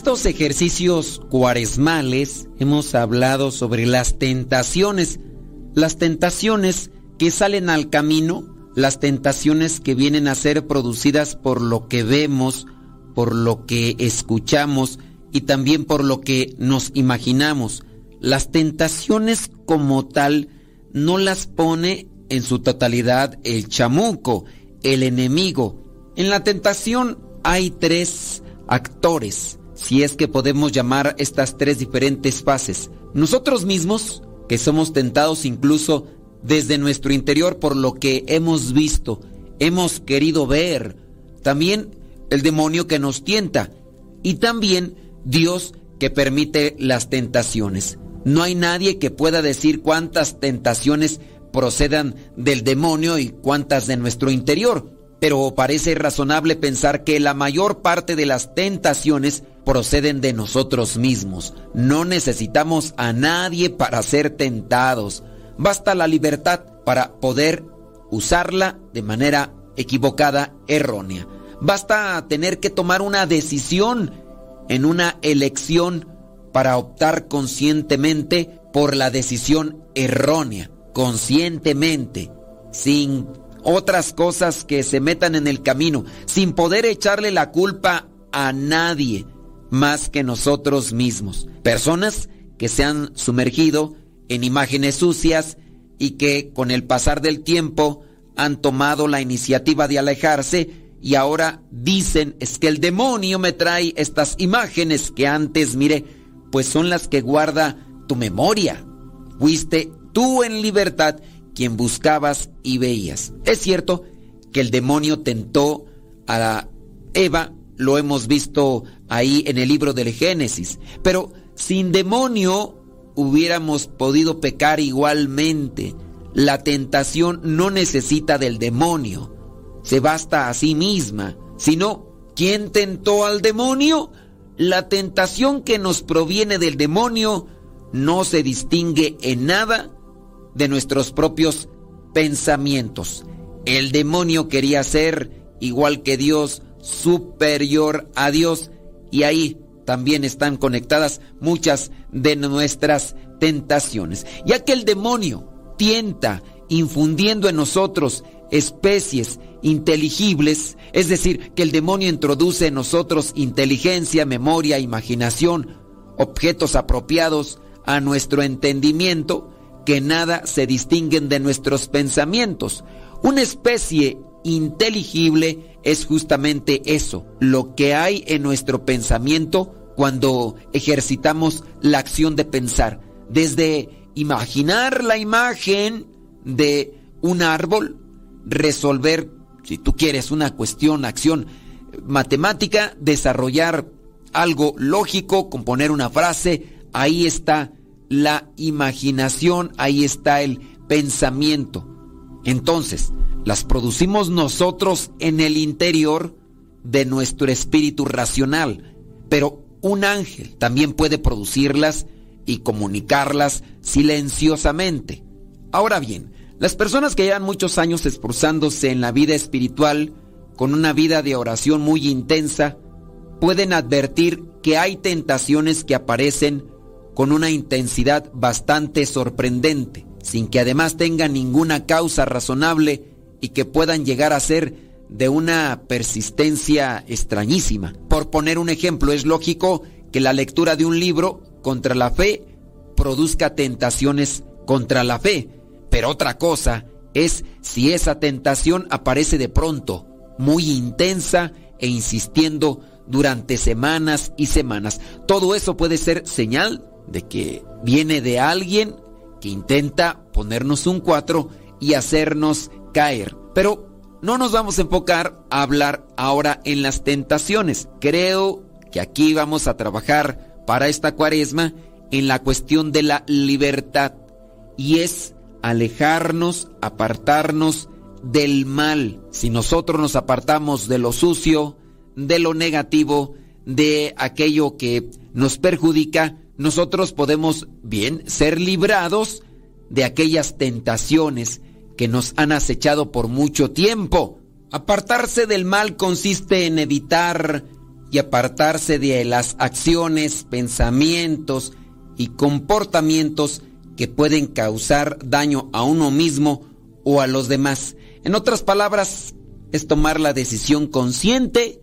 Estos ejercicios cuaresmales hemos hablado sobre las tentaciones, las tentaciones que salen al camino, las tentaciones que vienen a ser producidas por lo que vemos, por lo que escuchamos y también por lo que nos imaginamos. Las tentaciones como tal no las pone en su totalidad el chamuco, el enemigo. En la tentación hay tres actores, si es que podemos llamar estas tres diferentes fases. Nosotros mismos, que somos tentados incluso desde nuestro interior por lo que hemos visto, hemos querido ver. También el demonio que nos tienta y también Dios que permite las tentaciones. No hay nadie que pueda decir cuántas tentaciones procedan del demonio y cuántas de nuestro interior, pero parece razonable pensar que la mayor parte de las tentaciones proceden de nosotros mismos. No necesitamos a nadie para ser tentados. Basta la libertad para poder usarla de manera equivocada, errónea. Basta tener que tomar una decisión en una elección para optar conscientemente por la decisión errónea, conscientemente, sin otras cosas que se metan en el camino, sin poder echarle la culpa a nadie más que nosotros mismos. Personas que se han sumergido en imágenes sucias y que con el pasar del tiempo han tomado la iniciativa de alejarse y ahora dicen es que el demonio me trae estas imágenes que antes miré, pues son las que guarda tu memoria. Fuiste tú en libertad quien buscabas y veías. Es cierto que el demonio tentó a Eva, lo hemos visto ahí en el libro del Génesis, pero sin demonio hubiéramos podido pecar igualmente. La tentación no necesita del demonio se basta a sí misma, sino ¿quién tentó al demonio? La tentación que nos proviene del demonio no se distingue en nada de nuestros propios pensamientos. El demonio quería ser igual que Dios, superior a Dios, y ahí también están conectadas muchas de nuestras tentaciones, ya que el demonio tienta infundiendo en nosotros especies inteligibles, es decir, que el demonio introduce en nosotros inteligencia, memoria, imaginación, objetos apropiados a nuestro entendimiento, que nada se distinguen de nuestros pensamientos. Una especie inteligible es justamente eso, lo que hay en nuestro pensamiento cuando ejercitamos la acción de pensar, desde imaginar la imagen de un árbol, resolver si tú quieres una cuestión, acción matemática, desarrollar algo lógico, componer una frase, ahí está la imaginación, ahí está el pensamiento. Entonces, las producimos nosotros en el interior de nuestro espíritu racional, pero un ángel también puede producirlas y comunicarlas silenciosamente. Ahora bien, las personas que llevan muchos años esforzándose en la vida espiritual, con una vida de oración muy intensa, pueden advertir que hay tentaciones que aparecen con una intensidad bastante sorprendente, sin que además tengan ninguna causa razonable y que puedan llegar a ser de una persistencia extrañísima. Por poner un ejemplo, es lógico que la lectura de un libro contra la fe produzca tentaciones contra la fe, pero otra cosa es si esa tentación aparece de pronto, muy intensa e insistiendo durante semanas y semanas. Todo eso puede ser señal de que viene de alguien que intenta ponernos un cuatro y hacernos caer. Pero no nos vamos a enfocar a hablar ahora en las tentaciones. Creo que aquí vamos a trabajar para esta cuaresma en la cuestión de la libertad. Y es alejarnos, apartarnos del mal. Si nosotros nos apartamos de lo sucio, de lo negativo, de aquello que nos perjudica, nosotros podemos bien ser librados de aquellas tentaciones que nos han acechado por mucho tiempo. Apartarse del mal consiste en evitar y apartarse de las acciones, pensamientos y comportamientos que pueden causar daño a uno mismo o a los demás. En otras palabras, es tomar la decisión consciente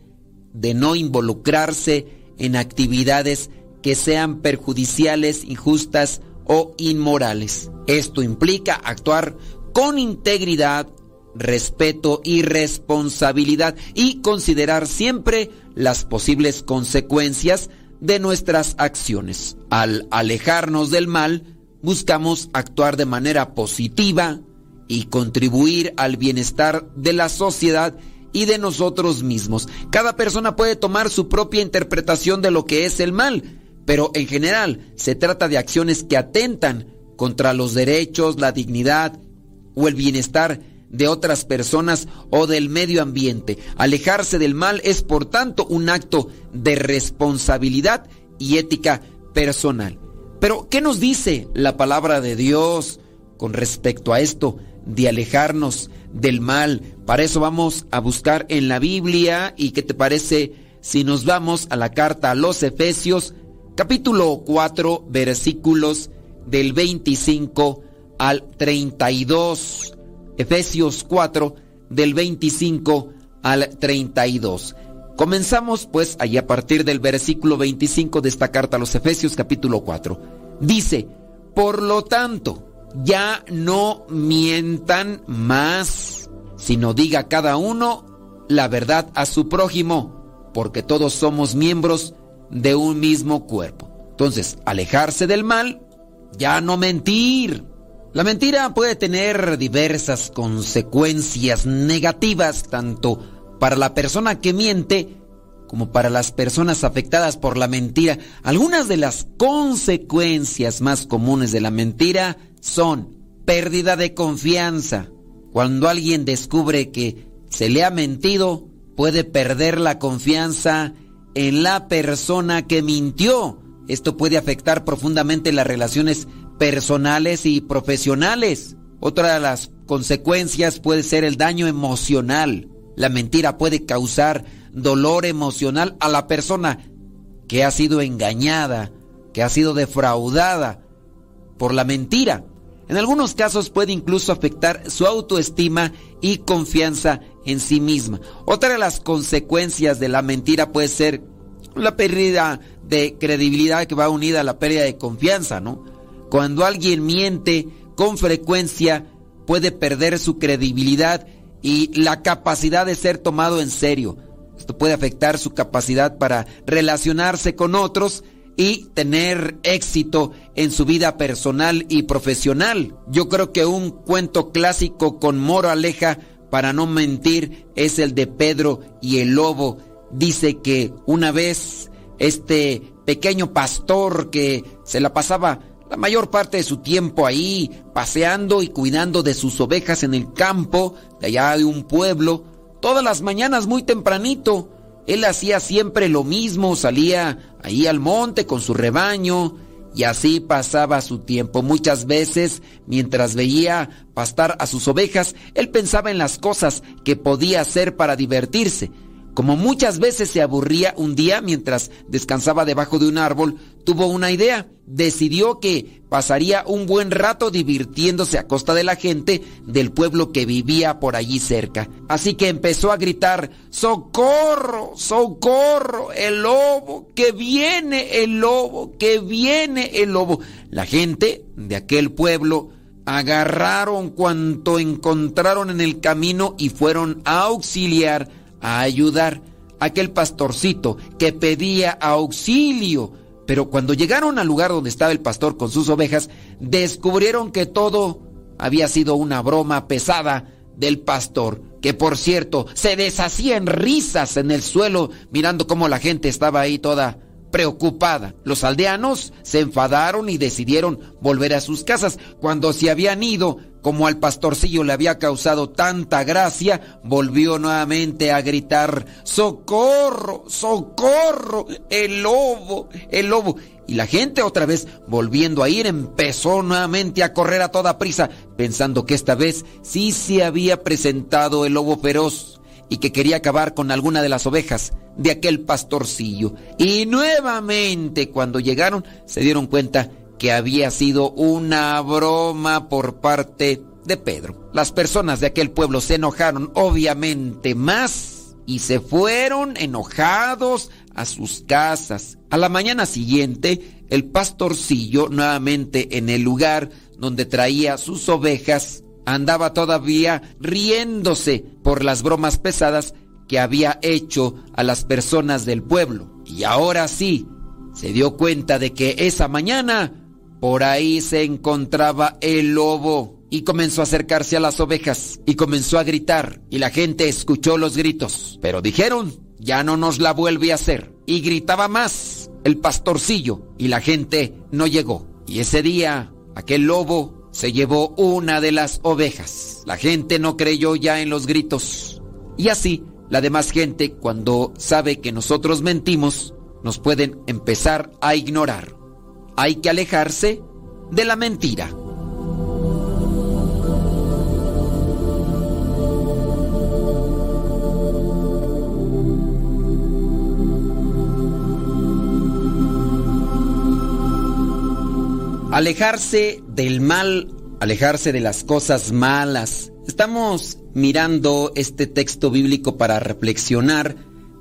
de no involucrarse en actividades que sean perjudiciales, injustas o inmorales. Esto implica actuar con integridad, respeto y responsabilidad y considerar siempre las posibles consecuencias de nuestras acciones. Al alejarnos del mal, buscamos actuar de manera positiva y contribuir al bienestar de la sociedad y de nosotros mismos. Cada persona puede tomar su propia interpretación de lo que es el mal, pero en general se trata de acciones que atentan contra los derechos, la dignidad o el bienestar de otras personas o del medio ambiente. Alejarse del mal es por tanto un acto de responsabilidad y ética personal. Pero, ¿qué nos dice la palabra de Dios con respecto a esto de alejarnos del mal? Para eso vamos a buscar en la Biblia y qué te parece si nos vamos a la carta a los Efesios capítulo 4 versículos del 25 al 32. Efesios 4 del 25 al 32. Comenzamos pues allí a partir del versículo 25 de esta carta a los Efesios capítulo 4. Dice, por lo tanto, ya no mientan más, sino diga cada uno la verdad a su prójimo, porque todos somos miembros de un mismo cuerpo. Entonces, alejarse del mal, ya no mentir la mentira puede tener diversas consecuencias negativas tanto para la persona que miente como para las personas afectadas por la mentira. Algunas de las consecuencias más comunes de la mentira son pérdida de confianza. Cuando alguien descubre que se le ha mentido, puede perder la confianza en la persona que mintió. Esto puede afectar profundamente las relaciones personales y profesionales. Otra de las consecuencias puede ser el daño emocional. La mentira puede causar dolor emocional a la persona que ha sido engañada, que ha sido defraudada por la mentira. En algunos casos puede incluso afectar su autoestima y confianza en sí misma. Otra de las consecuencias de la mentira puede ser la pérdida de credibilidad que va unida a la pérdida de confianza, ¿no? Cuando alguien miente con frecuencia puede perder su credibilidad y la capacidad de ser tomado en serio. Esto puede afectar su capacidad para relacionarse con otros y tener éxito en su vida personal y profesional. Yo creo que un cuento clásico con moraleja para no mentir es el de Pedro y el lobo. Dice que una vez este pequeño pastor que se la pasaba la mayor parte de su tiempo ahí, paseando y cuidando de sus ovejas en el campo, de allá de un pueblo, todas las mañanas muy tempranito. Él hacía siempre lo mismo, salía ahí al monte con su rebaño y así pasaba su tiempo. Muchas veces, mientras veía pastar a sus ovejas, él pensaba en las cosas que podía hacer para divertirse. Como muchas veces se aburría un día mientras descansaba debajo de un árbol, tuvo una idea. Decidió que pasaría un buen rato divirtiéndose a costa de la gente del pueblo que vivía por allí cerca. Así que empezó a gritar, ¡Socorro! ¡Socorro! ¡El lobo! ¡Que viene el lobo! ¡Que viene el lobo! La gente de aquel pueblo agarraron cuanto encontraron en el camino y fueron a auxiliar a ayudar a aquel pastorcito que pedía auxilio. Pero cuando llegaron al lugar donde estaba el pastor con sus ovejas, descubrieron que todo había sido una broma pesada del pastor, que por cierto se deshacía en risas en el suelo mirando cómo la gente estaba ahí toda preocupada. Los aldeanos se enfadaron y decidieron volver a sus casas. Cuando se habían ido, como al pastorcillo le había causado tanta gracia, volvió nuevamente a gritar, ¡Socorro! ¡Socorro! ¡El lobo! ¡El lobo! Y la gente otra vez, volviendo a ir, empezó nuevamente a correr a toda prisa, pensando que esta vez sí se había presentado el lobo feroz y que quería acabar con alguna de las ovejas de aquel pastorcillo. Y nuevamente cuando llegaron se dieron cuenta que había sido una broma por parte de Pedro. Las personas de aquel pueblo se enojaron obviamente más y se fueron enojados a sus casas. A la mañana siguiente, el pastorcillo, nuevamente en el lugar donde traía sus ovejas, andaba todavía riéndose por las bromas pesadas que había hecho a las personas del pueblo. Y ahora sí, se dio cuenta de que esa mañana por ahí se encontraba el lobo y comenzó a acercarse a las ovejas y comenzó a gritar y la gente escuchó los gritos. Pero dijeron, ya no nos la vuelve a hacer. Y gritaba más el pastorcillo y la gente no llegó. Y ese día aquel lobo se llevó una de las ovejas. La gente no creyó ya en los gritos. Y así, la demás gente, cuando sabe que nosotros mentimos, nos pueden empezar a ignorar hay que alejarse de la mentira. Alejarse del mal, alejarse de las cosas malas. Estamos mirando este texto bíblico para reflexionar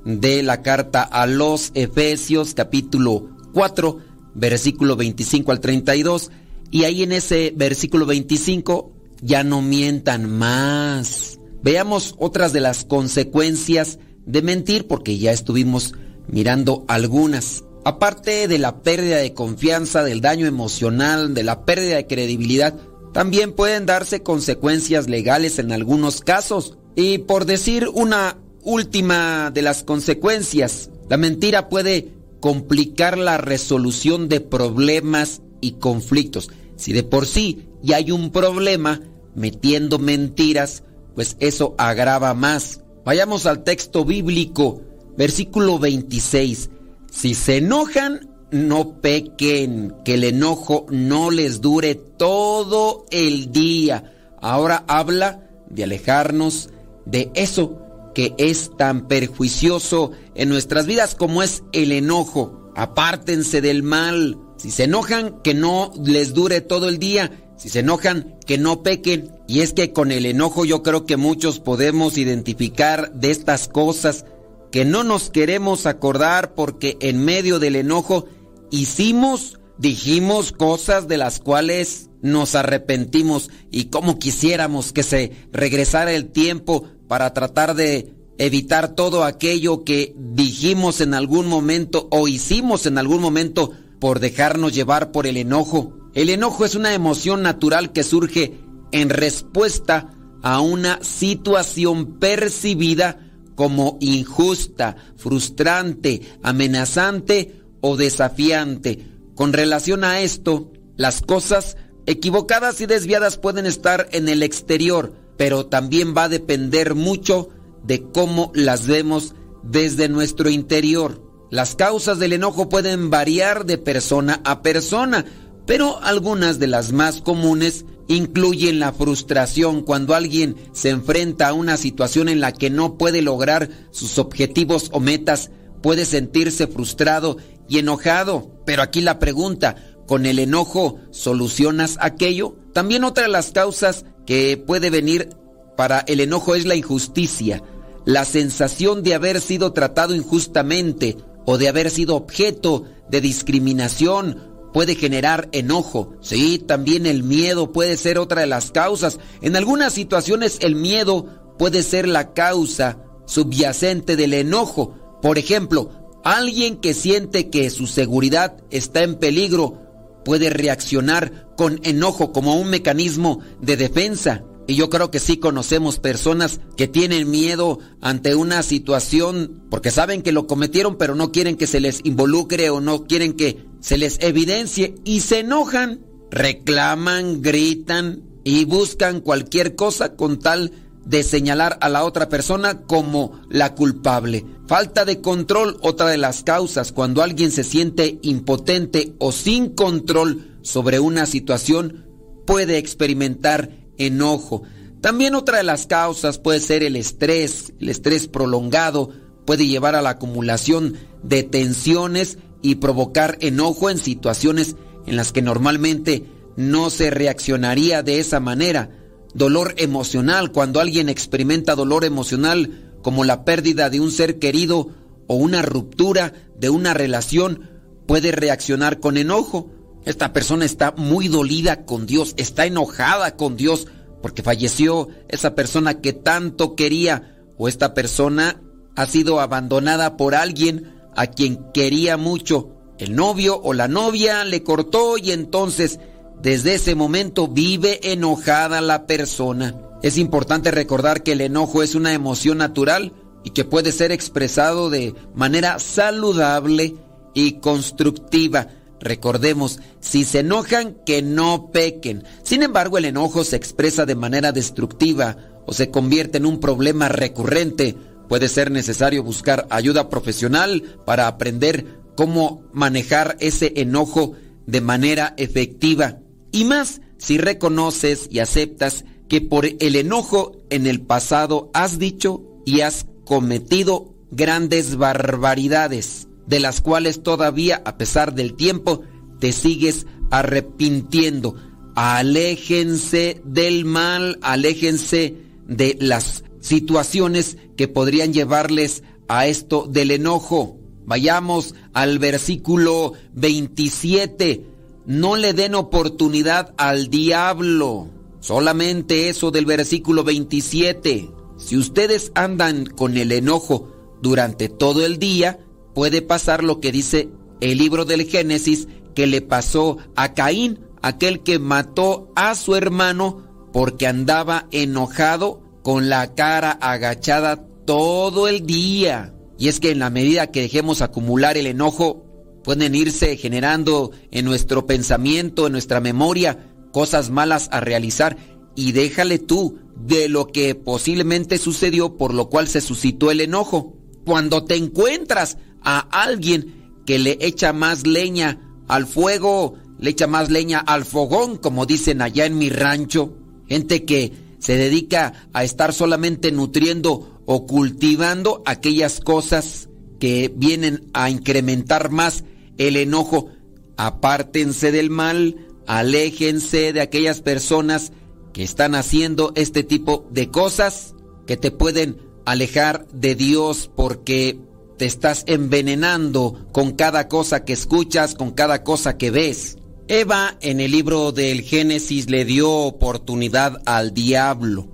de la carta a los Efesios capítulo 4 versículo 25 al 32, y ahí en ese versículo 25 ya no mientan más. Veamos otras de las consecuencias de mentir, porque ya estuvimos mirando algunas. Aparte de la pérdida de confianza, del daño emocional, de la pérdida de credibilidad, también pueden darse consecuencias legales en algunos casos. Y por decir una última de las consecuencias, la mentira puede complicar la resolución de problemas y conflictos. Si de por sí ya hay un problema metiendo mentiras, pues eso agrava más. Vayamos al texto bíblico, versículo 26. Si se enojan, no pequen, que el enojo no les dure todo el día. Ahora habla de alejarnos de eso que es tan perjuicioso en nuestras vidas como es el enojo. Apártense del mal. Si se enojan, que no les dure todo el día. Si se enojan, que no pequen. Y es que con el enojo yo creo que muchos podemos identificar de estas cosas que no nos queremos acordar porque en medio del enojo hicimos, dijimos cosas de las cuales nos arrepentimos y como quisiéramos que se regresara el tiempo para tratar de evitar todo aquello que dijimos en algún momento o hicimos en algún momento por dejarnos llevar por el enojo. El enojo es una emoción natural que surge en respuesta a una situación percibida como injusta, frustrante, amenazante o desafiante. Con relación a esto, las cosas equivocadas y desviadas pueden estar en el exterior, pero también va a depender mucho de cómo las vemos desde nuestro interior. Las causas del enojo pueden variar de persona a persona, pero algunas de las más comunes incluyen la frustración cuando alguien se enfrenta a una situación en la que no puede lograr sus objetivos o metas, puede sentirse frustrado y enojado. Pero aquí la pregunta, ¿con el enojo solucionas aquello? También otra de las causas que puede venir para el enojo es la injusticia, la sensación de haber sido tratado injustamente o de haber sido objeto de discriminación puede generar enojo. Sí, también el miedo puede ser otra de las causas. En algunas situaciones el miedo puede ser la causa subyacente del enojo. Por ejemplo, alguien que siente que su seguridad está en peligro puede reaccionar con enojo como un mecanismo de defensa. Y yo creo que sí conocemos personas que tienen miedo ante una situación porque saben que lo cometieron pero no quieren que se les involucre o no quieren que se les evidencie y se enojan, reclaman, gritan y buscan cualquier cosa con tal de señalar a la otra persona como la culpable. Falta de control, otra de las causas, cuando alguien se siente impotente o sin control sobre una situación, puede experimentar enojo. También otra de las causas puede ser el estrés. El estrés prolongado puede llevar a la acumulación de tensiones y provocar enojo en situaciones en las que normalmente no se reaccionaría de esa manera. Dolor emocional, cuando alguien experimenta dolor emocional como la pérdida de un ser querido o una ruptura de una relación, puede reaccionar con enojo. Esta persona está muy dolida con Dios, está enojada con Dios porque falleció esa persona que tanto quería o esta persona ha sido abandonada por alguien a quien quería mucho. El novio o la novia le cortó y entonces desde ese momento vive enojada la persona. Es importante recordar que el enojo es una emoción natural y que puede ser expresado de manera saludable y constructiva. Recordemos, si se enojan, que no pequen. Sin embargo, el enojo se expresa de manera destructiva o se convierte en un problema recurrente. Puede ser necesario buscar ayuda profesional para aprender cómo manejar ese enojo de manera efectiva. Y más si reconoces y aceptas que por el enojo en el pasado has dicho y has cometido grandes barbaridades, de las cuales todavía, a pesar del tiempo, te sigues arrepintiendo. Aléjense del mal, aléjense de las situaciones que podrían llevarles a esto del enojo. Vayamos al versículo 27. No le den oportunidad al diablo. Solamente eso del versículo 27. Si ustedes andan con el enojo durante todo el día, puede pasar lo que dice el libro del Génesis que le pasó a Caín, aquel que mató a su hermano porque andaba enojado con la cara agachada todo el día. Y es que en la medida que dejemos acumular el enojo, pueden irse generando en nuestro pensamiento, en nuestra memoria, cosas malas a realizar. Y déjale tú de lo que posiblemente sucedió por lo cual se suscitó el enojo. Cuando te encuentras a alguien que le echa más leña al fuego, le echa más leña al fogón, como dicen allá en mi rancho, gente que se dedica a estar solamente nutriendo o cultivando aquellas cosas que vienen a incrementar más el enojo. Apártense del mal, aléjense de aquellas personas que están haciendo este tipo de cosas que te pueden alejar de Dios porque te estás envenenando con cada cosa que escuchas, con cada cosa que ves. Eva en el libro del Génesis le dio oportunidad al diablo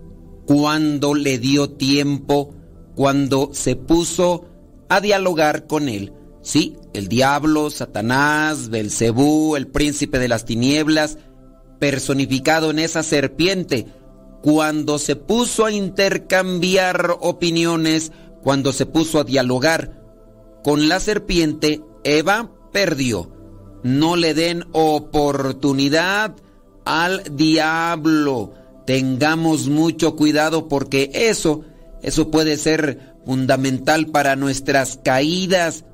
cuando le dio tiempo, cuando se puso a dialogar con él. Sí, el diablo, Satanás, Belcebú, el príncipe de las tinieblas, personificado en esa serpiente, cuando se puso a intercambiar opiniones, cuando se puso a dialogar con la serpiente, Eva perdió. No le den oportunidad al diablo. Tengamos mucho cuidado porque eso, eso puede ser fundamental para nuestras caídas.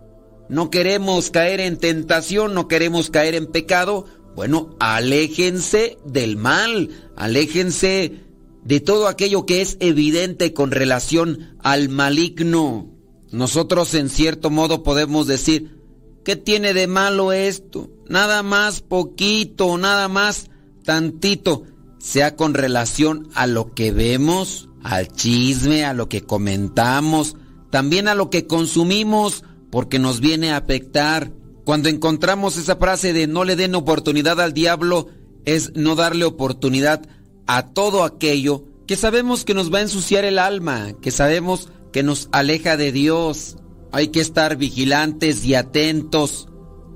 No queremos caer en tentación, no queremos caer en pecado. Bueno, aléjense del mal, aléjense de todo aquello que es evidente con relación al maligno. Nosotros en cierto modo podemos decir, ¿qué tiene de malo esto? Nada más poquito, nada más tantito sea con relación a lo que vemos, al chisme, a lo que comentamos, también a lo que consumimos, porque nos viene a afectar. Cuando encontramos esa frase de no le den oportunidad al diablo, es no darle oportunidad a todo aquello que sabemos que nos va a ensuciar el alma, que sabemos que nos aleja de Dios. Hay que estar vigilantes y atentos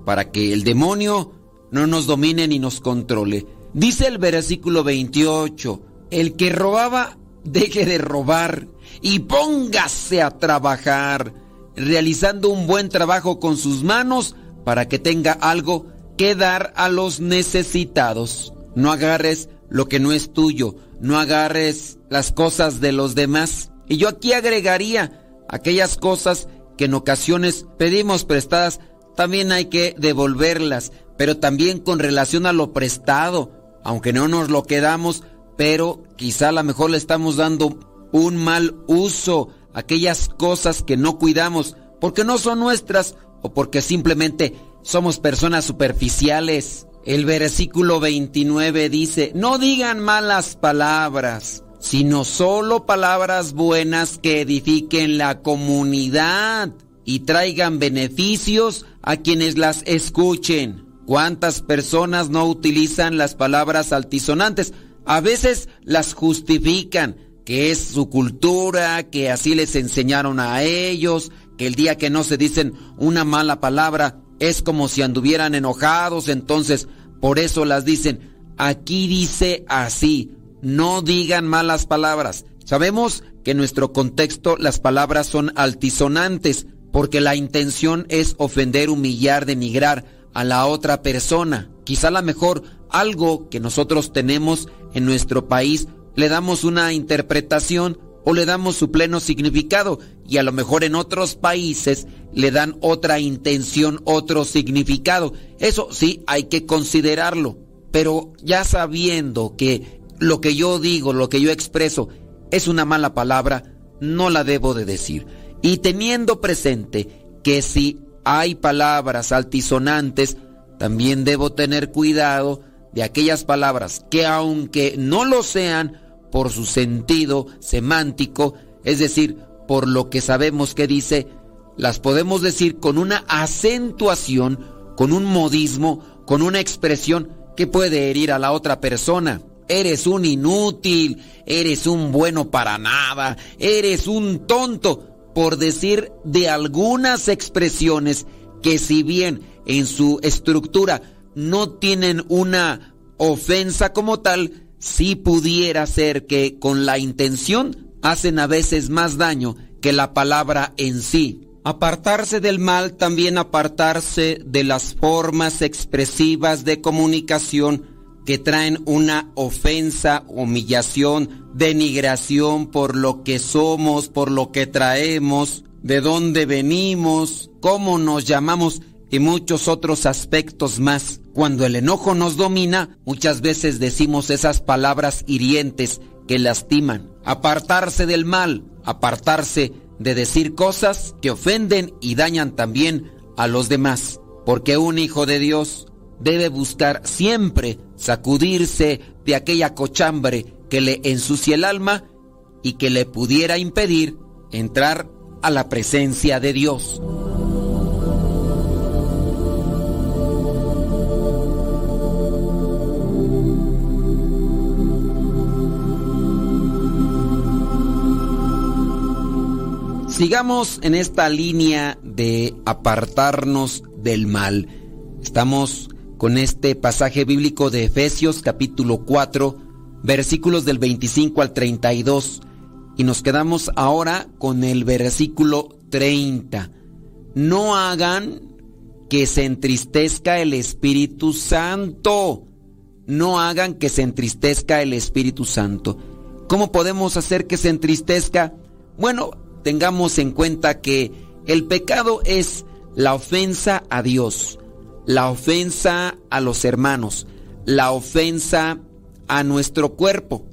para que el demonio no nos domine ni nos controle. Dice el versículo 28, el que robaba, deje de robar y póngase a trabajar, realizando un buen trabajo con sus manos para que tenga algo que dar a los necesitados. No agarres lo que no es tuyo, no agarres las cosas de los demás. Y yo aquí agregaría aquellas cosas que en ocasiones pedimos prestadas, también hay que devolverlas, pero también con relación a lo prestado aunque no nos lo quedamos, pero quizá a lo mejor le estamos dando un mal uso a aquellas cosas que no cuidamos porque no son nuestras o porque simplemente somos personas superficiales. El versículo 29 dice, no digan malas palabras, sino solo palabras buenas que edifiquen la comunidad y traigan beneficios a quienes las escuchen. ¿Cuántas personas no utilizan las palabras altisonantes? A veces las justifican, que es su cultura, que así les enseñaron a ellos, que el día que no se dicen una mala palabra es como si anduvieran enojados, entonces por eso las dicen. Aquí dice así, no digan malas palabras. Sabemos que en nuestro contexto las palabras son altisonantes, porque la intención es ofender, humillar, denigrar a la otra persona. Quizá la mejor algo que nosotros tenemos en nuestro país le damos una interpretación o le damos su pleno significado y a lo mejor en otros países le dan otra intención, otro significado. Eso sí hay que considerarlo, pero ya sabiendo que lo que yo digo, lo que yo expreso es una mala palabra, no la debo de decir. Y teniendo presente que si hay palabras altisonantes, también debo tener cuidado de aquellas palabras que aunque no lo sean por su sentido semántico, es decir, por lo que sabemos que dice, las podemos decir con una acentuación, con un modismo, con una expresión que puede herir a la otra persona. Eres un inútil, eres un bueno para nada, eres un tonto, por decir de algunas expresiones que si bien en su estructura no tienen una ofensa como tal, sí pudiera ser que con la intención hacen a veces más daño que la palabra en sí. Apartarse del mal, también apartarse de las formas expresivas de comunicación que traen una ofensa, humillación, denigración por lo que somos, por lo que traemos, de dónde venimos, cómo nos llamamos y muchos otros aspectos más. Cuando el enojo nos domina, muchas veces decimos esas palabras hirientes que lastiman. Apartarse del mal, apartarse de decir cosas que ofenden y dañan también a los demás. Porque un hijo de Dios debe buscar siempre sacudirse de aquella cochambre que le ensucia el alma y que le pudiera impedir entrar a la presencia de Dios. Sigamos en esta línea de apartarnos del mal. Estamos con este pasaje bíblico de Efesios capítulo 4, versículos del 25 al 32. Y nos quedamos ahora con el versículo 30. No hagan que se entristezca el Espíritu Santo. No hagan que se entristezca el Espíritu Santo. ¿Cómo podemos hacer que se entristezca? Bueno, tengamos en cuenta que el pecado es la ofensa a Dios, la ofensa a los hermanos, la ofensa a nuestro cuerpo.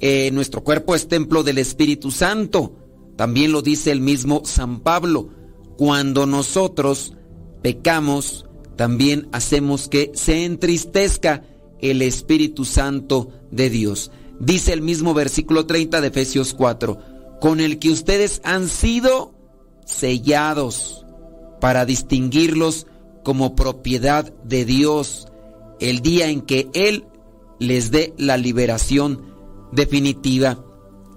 Eh, nuestro cuerpo es templo del Espíritu Santo. También lo dice el mismo San Pablo. Cuando nosotros pecamos, también hacemos que se entristezca el Espíritu Santo de Dios. Dice el mismo versículo 30 de Efesios 4 con el que ustedes han sido sellados para distinguirlos como propiedad de Dios el día en que Él les dé la liberación definitiva.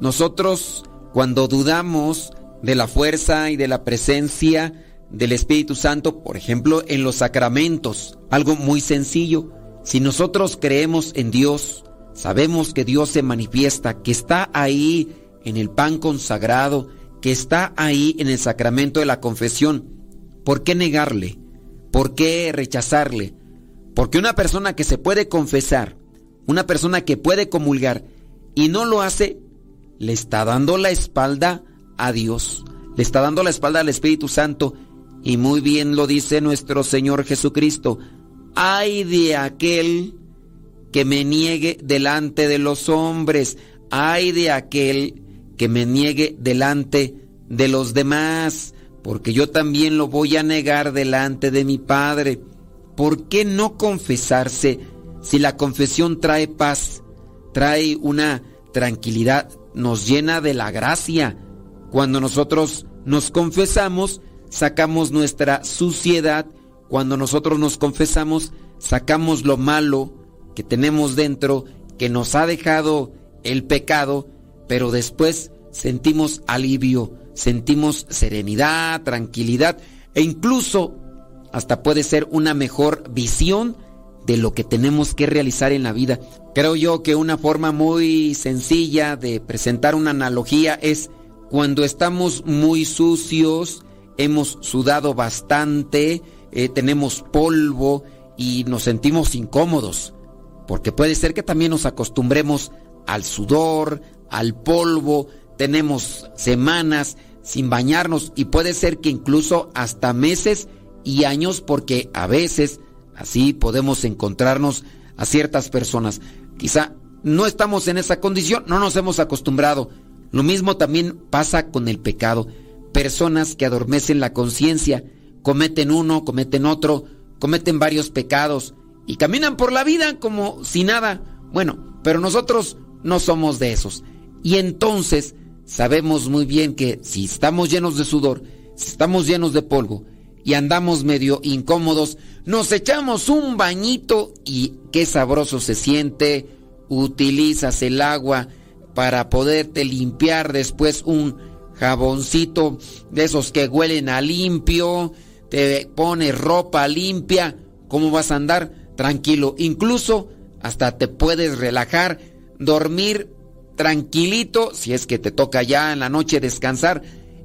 Nosotros, cuando dudamos de la fuerza y de la presencia del Espíritu Santo, por ejemplo, en los sacramentos, algo muy sencillo, si nosotros creemos en Dios, sabemos que Dios se manifiesta, que está ahí en el pan consagrado que está ahí en el sacramento de la confesión. ¿Por qué negarle? ¿Por qué rechazarle? Porque una persona que se puede confesar, una persona que puede comulgar y no lo hace, le está dando la espalda a Dios, le está dando la espalda al Espíritu Santo y muy bien lo dice nuestro Señor Jesucristo. Ay de aquel que me niegue delante de los hombres. Ay de aquel que me niegue delante de los demás, porque yo también lo voy a negar delante de mi Padre. ¿Por qué no confesarse si la confesión trae paz, trae una tranquilidad, nos llena de la gracia? Cuando nosotros nos confesamos, sacamos nuestra suciedad. Cuando nosotros nos confesamos, sacamos lo malo que tenemos dentro, que nos ha dejado el pecado, pero después sentimos alivio, sentimos serenidad, tranquilidad e incluso hasta puede ser una mejor visión de lo que tenemos que realizar en la vida. Creo yo que una forma muy sencilla de presentar una analogía es cuando estamos muy sucios, hemos sudado bastante, eh, tenemos polvo y nos sentimos incómodos, porque puede ser que también nos acostumbremos al sudor, al polvo, tenemos semanas sin bañarnos y puede ser que incluso hasta meses y años porque a veces así podemos encontrarnos a ciertas personas. Quizá no estamos en esa condición, no nos hemos acostumbrado. Lo mismo también pasa con el pecado. Personas que adormecen la conciencia, cometen uno, cometen otro, cometen varios pecados y caminan por la vida como si nada. Bueno, pero nosotros no somos de esos. Y entonces sabemos muy bien que si estamos llenos de sudor, si estamos llenos de polvo, y andamos medio incómodos, nos echamos un bañito y qué sabroso se siente. Utilizas el agua para poderte limpiar después un jaboncito de esos que huelen a limpio, te pones ropa limpia, ¿cómo vas a andar? Tranquilo, incluso hasta te puedes relajar, dormir tranquilito si es que te toca ya en la noche descansar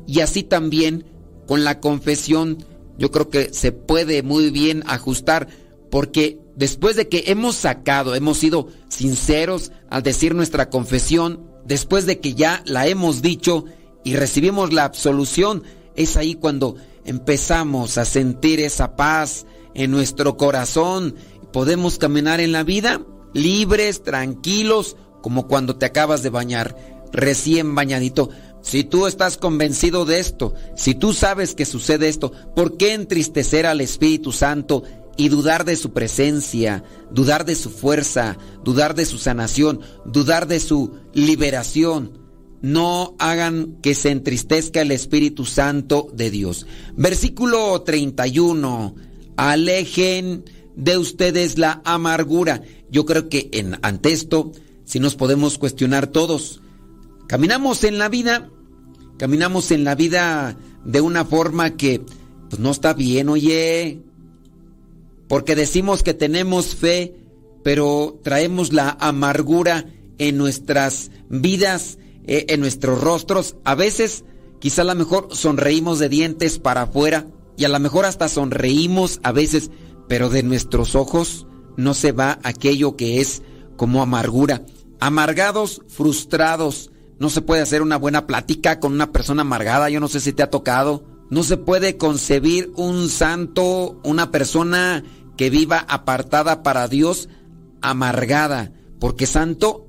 y así también con la confesión yo creo que se puede muy bien ajustar porque después de que hemos sacado, hemos sido sinceros al decir nuestra confesión, después de que ya la hemos dicho y recibimos la absolución, es ahí cuando empezamos a sentir esa paz en nuestro corazón. Podemos caminar en la vida libres, tranquilos, como cuando te acabas de bañar, recién bañadito. Si tú estás convencido de esto, si tú sabes que sucede esto, ¿por qué entristecer al Espíritu Santo y dudar de su presencia, dudar de su fuerza, dudar de su sanación, dudar de su liberación? No hagan que se entristezca el Espíritu Santo de Dios. Versículo 31. Alejen de ustedes la amargura. Yo creo que en, ante esto, si nos podemos cuestionar todos, Caminamos en la vida, caminamos en la vida de una forma que pues no está bien, oye. Porque decimos que tenemos fe, pero traemos la amargura en nuestras vidas, eh, en nuestros rostros. A veces, quizá a lo mejor sonreímos de dientes para afuera y a lo mejor hasta sonreímos a veces, pero de nuestros ojos no se va aquello que es como amargura. Amargados, frustrados, no se puede hacer una buena plática con una persona amargada, yo no sé si te ha tocado. No se puede concebir un santo, una persona que viva apartada para Dios, amargada, porque santo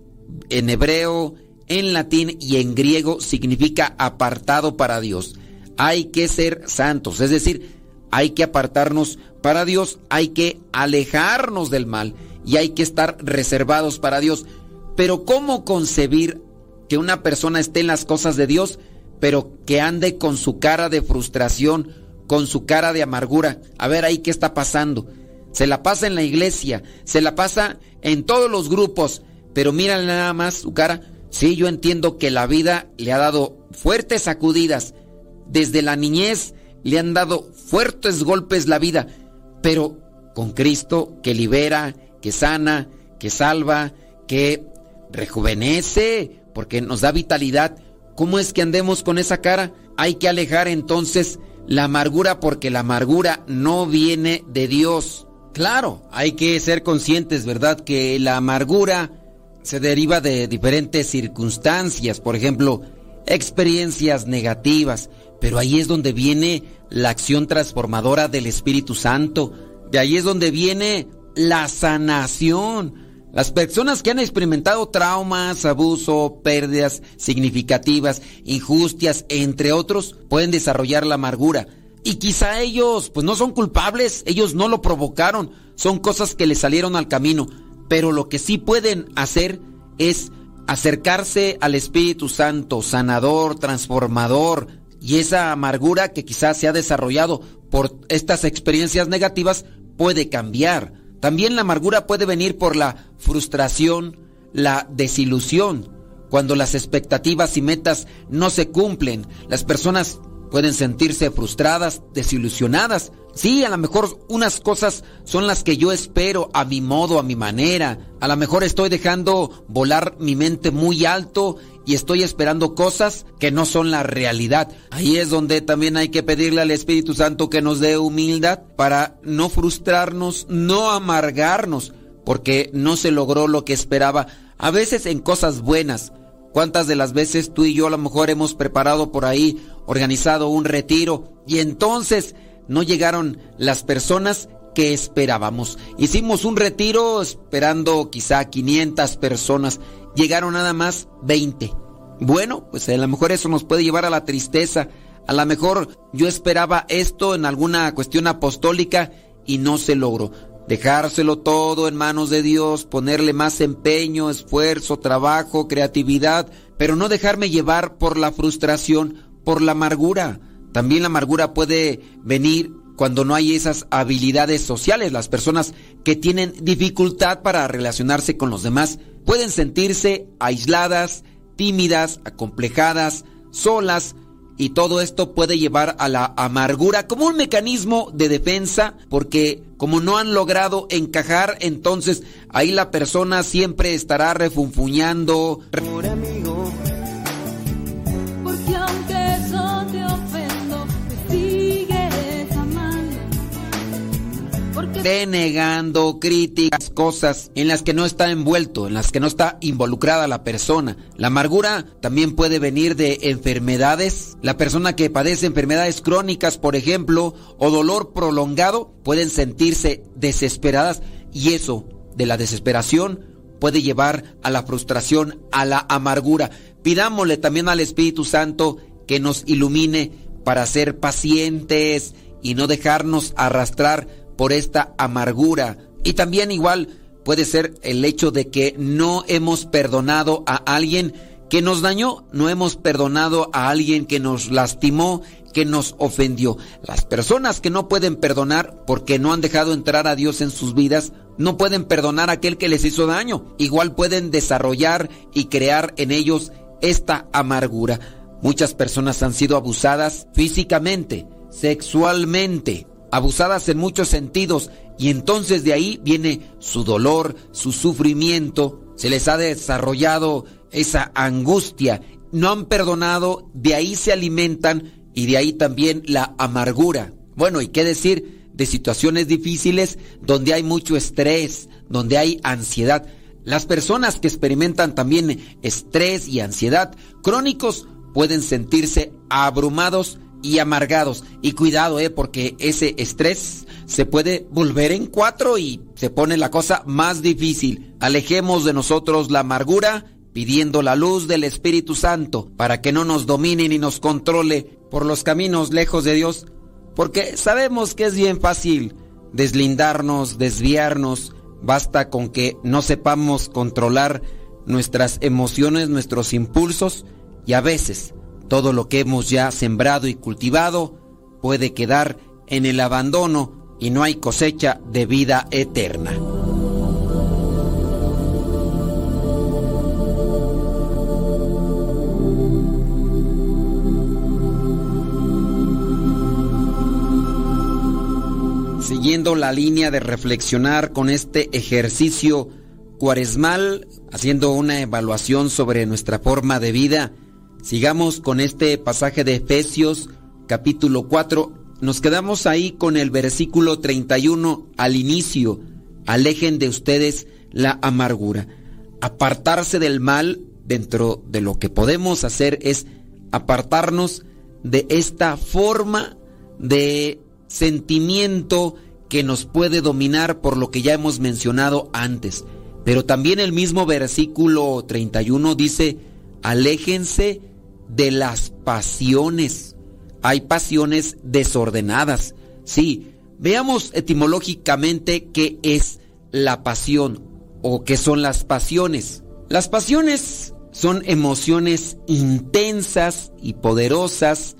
en hebreo, en latín y en griego significa apartado para Dios. Hay que ser santos, es decir, hay que apartarnos para Dios, hay que alejarnos del mal y hay que estar reservados para Dios. Pero ¿cómo concebir que una persona esté en las cosas de Dios, pero que ande con su cara de frustración, con su cara de amargura. A ver ahí qué está pasando. Se la pasa en la iglesia, se la pasa en todos los grupos, pero mira nada más su cara. Sí, yo entiendo que la vida le ha dado fuertes sacudidas. Desde la niñez le han dado fuertes golpes la vida, pero con Cristo que libera, que sana, que salva, que rejuvenece, porque nos da vitalidad. ¿Cómo es que andemos con esa cara? Hay que alejar entonces la amargura porque la amargura no viene de Dios. Claro, hay que ser conscientes, ¿verdad? Que la amargura se deriva de diferentes circunstancias, por ejemplo, experiencias negativas, pero ahí es donde viene la acción transformadora del Espíritu Santo, de ahí es donde viene la sanación, Las personas que han experimentado traumas, abuso, pérdidas significativas, injusticias, entre otros, pueden desarrollar la amargura. Y quizá ellos, pues no son culpables, ellos no lo provocaron, son cosas que les salieron al camino. Pero lo que sí pueden hacer es acercarse al Espíritu Santo, sanador, transformador, y esa amargura que quizás se ha desarrollado por estas experiencias negativas puede cambiar. También la amargura puede venir por la frustración, la desilusión. Cuando las expectativas y metas no se cumplen, las personas pueden sentirse frustradas, desilusionadas, Sí, a lo mejor unas cosas son las que yo espero a mi modo, a mi manera. A lo mejor estoy dejando volar mi mente muy alto y estoy esperando cosas que no son la realidad. Ahí es donde también hay que pedirle al Espíritu Santo que nos dé humildad para no frustrarnos, no amargarnos, porque no se logró lo que esperaba. A veces en cosas buenas. ¿Cuántas de las veces tú y yo a lo mejor hemos preparado por ahí, organizado un retiro y entonces no llegaron las personas que esperábamos. Hicimos un retiro esperando quizá 500 personas, llegaron nada más 20. Bueno, pues a lo mejor eso nos puede llevar a la tristeza. A lo mejor yo esperaba esto en alguna cuestión apostólica y no se logró. Dejárselo todo en manos de Dios, ponerle más empeño, esfuerzo, trabajo, creatividad, pero no dejarme llevar por la frustración, por la amargura. También la amargura puede venir cuando no hay esas habilidades sociales. Las personas que tienen dificultad para relacionarse con los demás pueden sentirse aisladas, tímidas, acomplejadas, solas, y todo esto puede llevar a la amargura como un mecanismo de defensa porque como no han logrado encajar, entonces ahí la persona siempre estará refunfuñando. Denegando críticas, cosas en las que no está envuelto, en las que no está involucrada la persona. La amargura también puede venir de enfermedades. La persona que padece enfermedades crónicas, por ejemplo, o dolor prolongado, pueden sentirse desesperadas y eso de la desesperación puede llevar a la frustración, a la amargura. Pidámosle también al Espíritu Santo que nos ilumine para ser pacientes y no dejarnos arrastrar por esta amargura. Y también igual puede ser el hecho de que no hemos perdonado a alguien que nos dañó, no hemos perdonado a alguien que nos lastimó, que nos ofendió. Las personas que no pueden perdonar porque no han dejado entrar a Dios en sus vidas, no pueden perdonar a aquel que les hizo daño. Igual pueden desarrollar y crear en ellos esta amargura. Muchas personas han sido abusadas físicamente, sexualmente, abusadas en muchos sentidos y entonces de ahí viene su dolor, su sufrimiento, se les ha desarrollado esa angustia, no han perdonado, de ahí se alimentan y de ahí también la amargura. Bueno, ¿y qué decir de situaciones difíciles donde hay mucho estrés, donde hay ansiedad? Las personas que experimentan también estrés y ansiedad crónicos pueden sentirse abrumados y amargados. Y cuidado, eh, porque ese estrés se puede volver en cuatro y se pone la cosa más difícil. Alejemos de nosotros la amargura pidiendo la luz del Espíritu Santo para que no nos domine ni nos controle por los caminos lejos de Dios, porque sabemos que es bien fácil deslindarnos, desviarnos, basta con que no sepamos controlar nuestras emociones, nuestros impulsos y a veces todo lo que hemos ya sembrado y cultivado puede quedar en el abandono y no hay cosecha de vida eterna. Siguiendo la línea de reflexionar con este ejercicio cuaresmal, haciendo una evaluación sobre nuestra forma de vida, Sigamos con este pasaje de Efesios capítulo 4. Nos quedamos ahí con el versículo 31 al inicio. Alejen de ustedes la amargura. Apartarse del mal dentro de lo que podemos hacer es apartarnos de esta forma de sentimiento que nos puede dominar por lo que ya hemos mencionado antes. Pero también el mismo versículo 31 dice, aléjense de las pasiones. Hay pasiones desordenadas. Sí, veamos etimológicamente qué es la pasión o qué son las pasiones. Las pasiones son emociones intensas y poderosas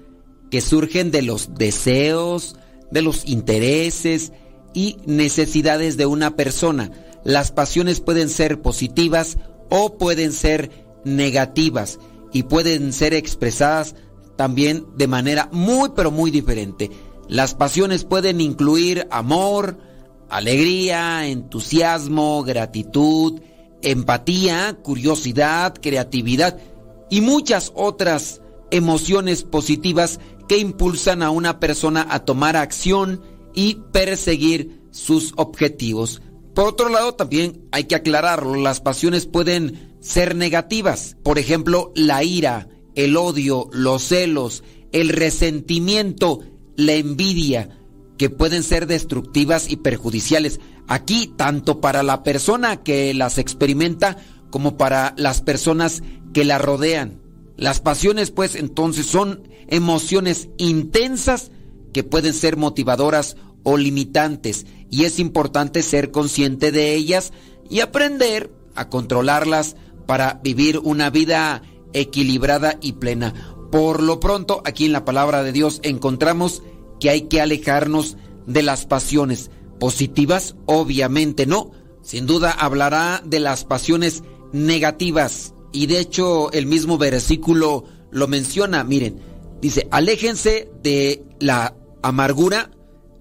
que surgen de los deseos, de los intereses y necesidades de una persona. Las pasiones pueden ser positivas o pueden ser negativas y pueden ser expresadas también de manera muy pero muy diferente. Las pasiones pueden incluir amor, alegría, entusiasmo, gratitud, empatía, curiosidad, creatividad y muchas otras emociones positivas que impulsan a una persona a tomar acción y perseguir sus objetivos. Por otro lado, también hay que aclararlo, las pasiones pueden ser negativas. Por ejemplo, la ira, el odio, los celos, el resentimiento, la envidia, que pueden ser destructivas y perjudiciales. Aquí, tanto para la persona que las experimenta como para las personas que la rodean. Las pasiones, pues, entonces son emociones intensas que pueden ser motivadoras o limitantes y es importante ser consciente de ellas y aprender a controlarlas para vivir una vida equilibrada y plena. Por lo pronto, aquí en la palabra de Dios encontramos que hay que alejarnos de las pasiones positivas, obviamente no. Sin duda hablará de las pasiones negativas y de hecho el mismo versículo lo menciona. Miren, dice, aléjense de la amargura,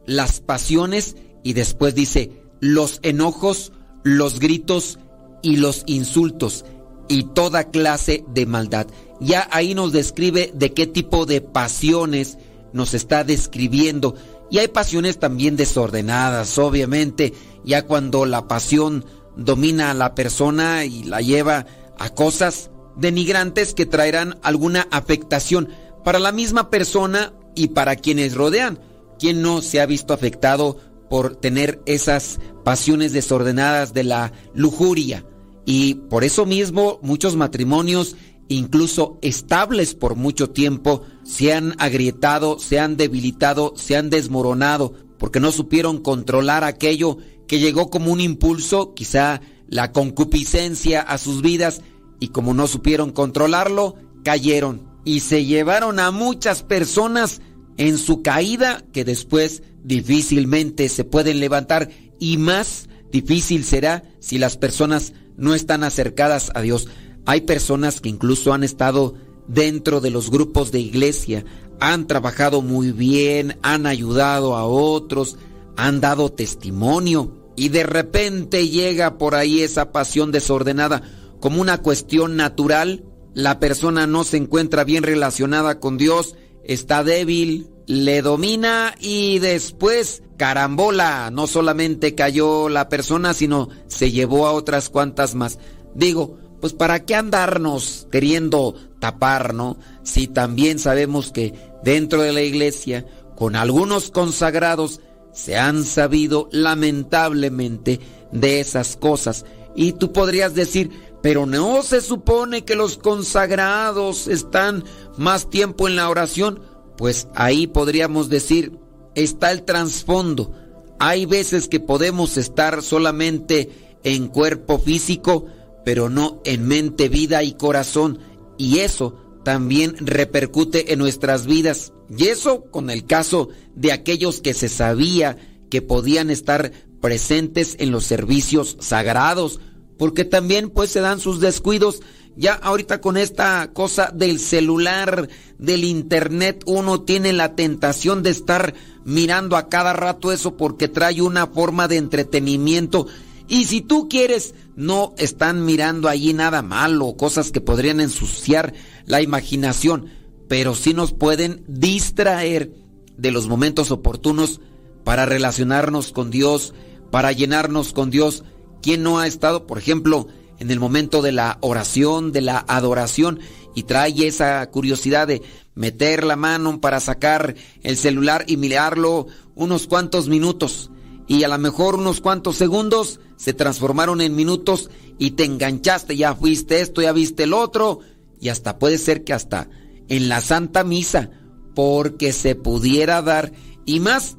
las pasiones y después dice los enojos, los gritos y los insultos y toda clase de maldad. Ya ahí nos describe de qué tipo de pasiones nos está describiendo. Y hay pasiones también desordenadas, obviamente, ya cuando la pasión domina a la persona y la lleva a cosas denigrantes que traerán alguna afectación para la misma persona y para quienes rodean. ¿Quién no se ha visto afectado por tener esas pasiones desordenadas de la lujuria? Y por eso mismo muchos matrimonios, incluso estables por mucho tiempo, se han agrietado, se han debilitado, se han desmoronado, porque no supieron controlar aquello que llegó como un impulso, quizá la concupiscencia a sus vidas, y como no supieron controlarlo, cayeron y se llevaron a muchas personas en su caída que después difícilmente se pueden levantar y más difícil será si las personas no están acercadas a Dios. Hay personas que incluso han estado dentro de los grupos de iglesia, han trabajado muy bien, han ayudado a otros, han dado testimonio y de repente llega por ahí esa pasión desordenada como una cuestión natural, la persona no se encuentra bien relacionada con Dios, está débil, le domina y después carambola, no solamente cayó la persona, sino se llevó a otras cuantas más. Digo, pues para qué andarnos queriendo tapar, ¿no? Si también sabemos que dentro de la iglesia, con algunos consagrados, se han sabido lamentablemente de esas cosas. Y tú podrías decir, pero no se supone que los consagrados están más tiempo en la oración. Pues ahí podríamos decir, está el trasfondo. Hay veces que podemos estar solamente en cuerpo físico, pero no en mente, vida y corazón. Y eso también repercute en nuestras vidas. Y eso con el caso de aquellos que se sabía que podían estar presentes en los servicios sagrados, porque también pues se dan sus descuidos ya ahorita con esta cosa del celular, del internet, uno tiene la tentación de estar mirando a cada rato eso porque trae una forma de entretenimiento. Y si tú quieres, no están mirando allí nada malo, cosas que podrían ensuciar la imaginación, pero sí nos pueden distraer de los momentos oportunos para relacionarnos con Dios, para llenarnos con Dios. ¿Quién no ha estado, por ejemplo, en el momento de la oración, de la adoración, y trae esa curiosidad de meter la mano para sacar el celular y mirarlo unos cuantos minutos. y a lo mejor unos cuantos segundos se transformaron en minutos y te enganchaste, ya fuiste esto, ya viste el otro y hasta puede ser que hasta en la Santa Misa, porque se pudiera dar y más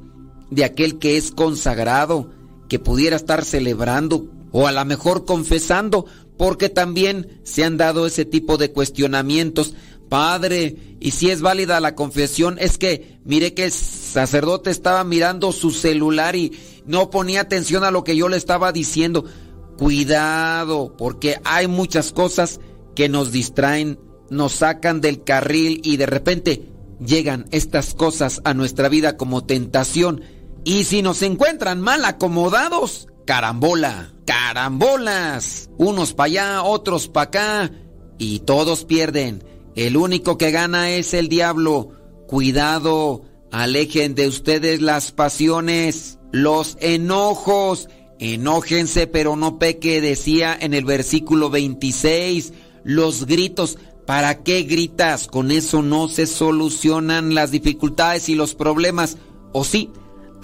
de aquel que es consagrado, que pudiera estar celebrando o a lo mejor confesando, porque también se han dado ese tipo de cuestionamientos. Padre, y si es válida la confesión, es que mire que el sacerdote estaba mirando su celular y no ponía atención a lo que yo le estaba diciendo. Cuidado, porque hay muchas cosas que nos distraen, nos sacan del carril y de repente llegan estas cosas a nuestra vida como tentación. Y si nos encuentran mal acomodados, carambola, carambolas. Unos para allá, otros para acá. Y todos pierden. El único que gana es el diablo. Cuidado, alejen de ustedes las pasiones, los enojos. Enójense, pero no peque, decía en el versículo 26. Los gritos. ¿Para qué gritas? Con eso no se solucionan las dificultades y los problemas. ¿O sí?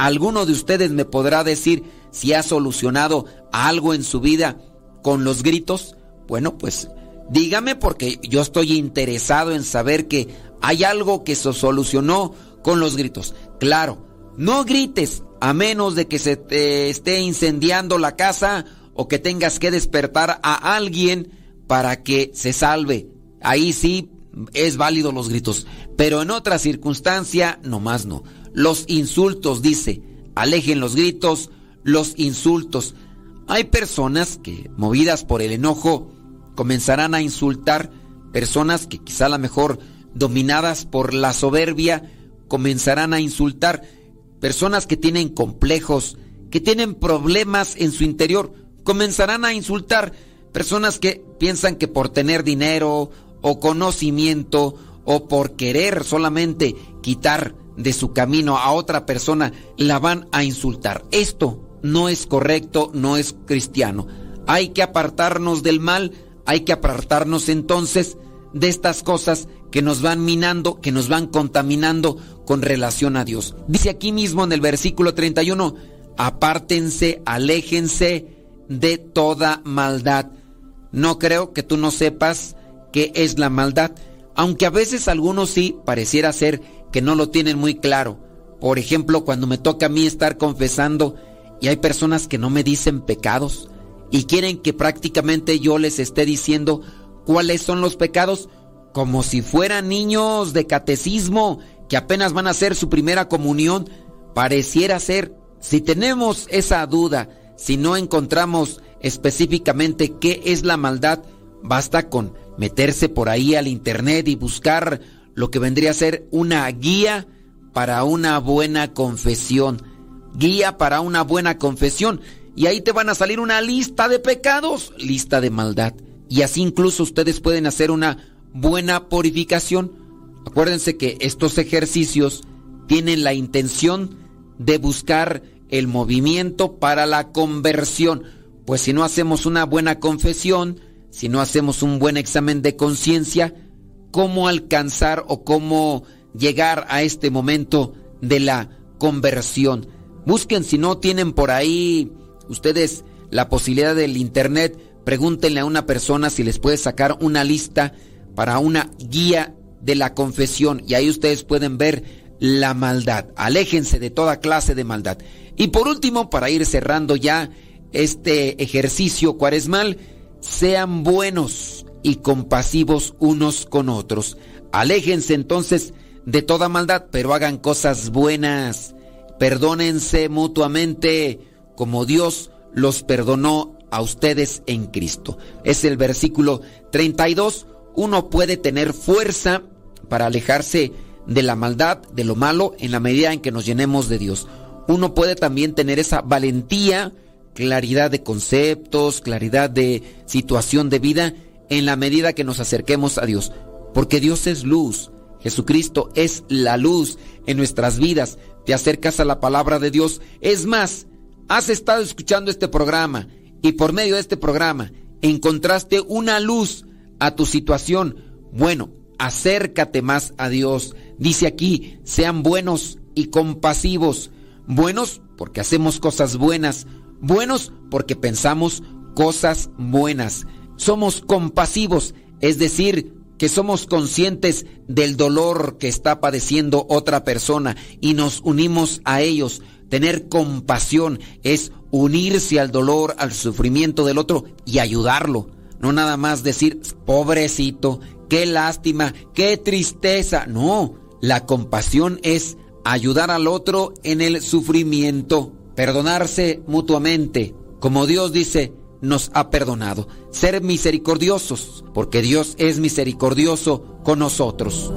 ¿Alguno de ustedes me podrá decir si ha solucionado algo en su vida con los gritos? Bueno, pues dígame porque yo estoy interesado en saber que hay algo que se solucionó con los gritos. Claro, no grites a menos de que se te esté incendiando la casa o que tengas que despertar a alguien para que se salve. Ahí sí es válido los gritos, pero en otra circunstancia, nomás no. Los insultos, dice, alejen los gritos, los insultos. Hay personas que, movidas por el enojo, comenzarán a insultar, personas que quizá a lo mejor dominadas por la soberbia, comenzarán a insultar, personas que tienen complejos, que tienen problemas en su interior, comenzarán a insultar, personas que piensan que por tener dinero o conocimiento o por querer solamente quitar de su camino a otra persona, la van a insultar. Esto no es correcto, no es cristiano. Hay que apartarnos del mal, hay que apartarnos entonces de estas cosas que nos van minando, que nos van contaminando con relación a Dios. Dice aquí mismo en el versículo 31, apártense, aléjense de toda maldad. No creo que tú no sepas qué es la maldad, aunque a veces algunos sí pareciera ser que no lo tienen muy claro. Por ejemplo, cuando me toca a mí estar confesando y hay personas que no me dicen pecados y quieren que prácticamente yo les esté diciendo cuáles son los pecados como si fueran niños de catecismo que apenas van a hacer su primera comunión. Pareciera ser, si tenemos esa duda, si no encontramos específicamente qué es la maldad, basta con meterse por ahí al internet y buscar lo que vendría a ser una guía para una buena confesión. Guía para una buena confesión. Y ahí te van a salir una lista de pecados, lista de maldad. Y así incluso ustedes pueden hacer una buena purificación. Acuérdense que estos ejercicios tienen la intención de buscar el movimiento para la conversión. Pues si no hacemos una buena confesión, si no hacemos un buen examen de conciencia, cómo alcanzar o cómo llegar a este momento de la conversión. Busquen si no tienen por ahí ustedes la posibilidad del internet, pregúntenle a una persona si les puede sacar una lista para una guía de la confesión y ahí ustedes pueden ver la maldad. Aléjense de toda clase de maldad. Y por último, para ir cerrando ya este ejercicio cuaresmal, sean buenos y compasivos unos con otros. Aléjense entonces de toda maldad, pero hagan cosas buenas. Perdónense mutuamente como Dios los perdonó a ustedes en Cristo. Es el versículo 32. Uno puede tener fuerza para alejarse de la maldad, de lo malo, en la medida en que nos llenemos de Dios. Uno puede también tener esa valentía, claridad de conceptos, claridad de situación de vida en la medida que nos acerquemos a Dios. Porque Dios es luz. Jesucristo es la luz en nuestras vidas. Te acercas a la palabra de Dios. Es más, has estado escuchando este programa y por medio de este programa encontraste una luz a tu situación. Bueno, acércate más a Dios. Dice aquí, sean buenos y compasivos. Buenos porque hacemos cosas buenas, buenos porque pensamos cosas buenas. Somos compasivos, es decir, que somos conscientes del dolor que está padeciendo otra persona y nos unimos a ellos. Tener compasión es unirse al dolor, al sufrimiento del otro y ayudarlo. No nada más decir, pobrecito, qué lástima, qué tristeza. No, la compasión es ayudar al otro en el sufrimiento, perdonarse mutuamente, como Dios dice, nos ha perdonado. Ser misericordiosos, porque Dios es misericordioso con nosotros.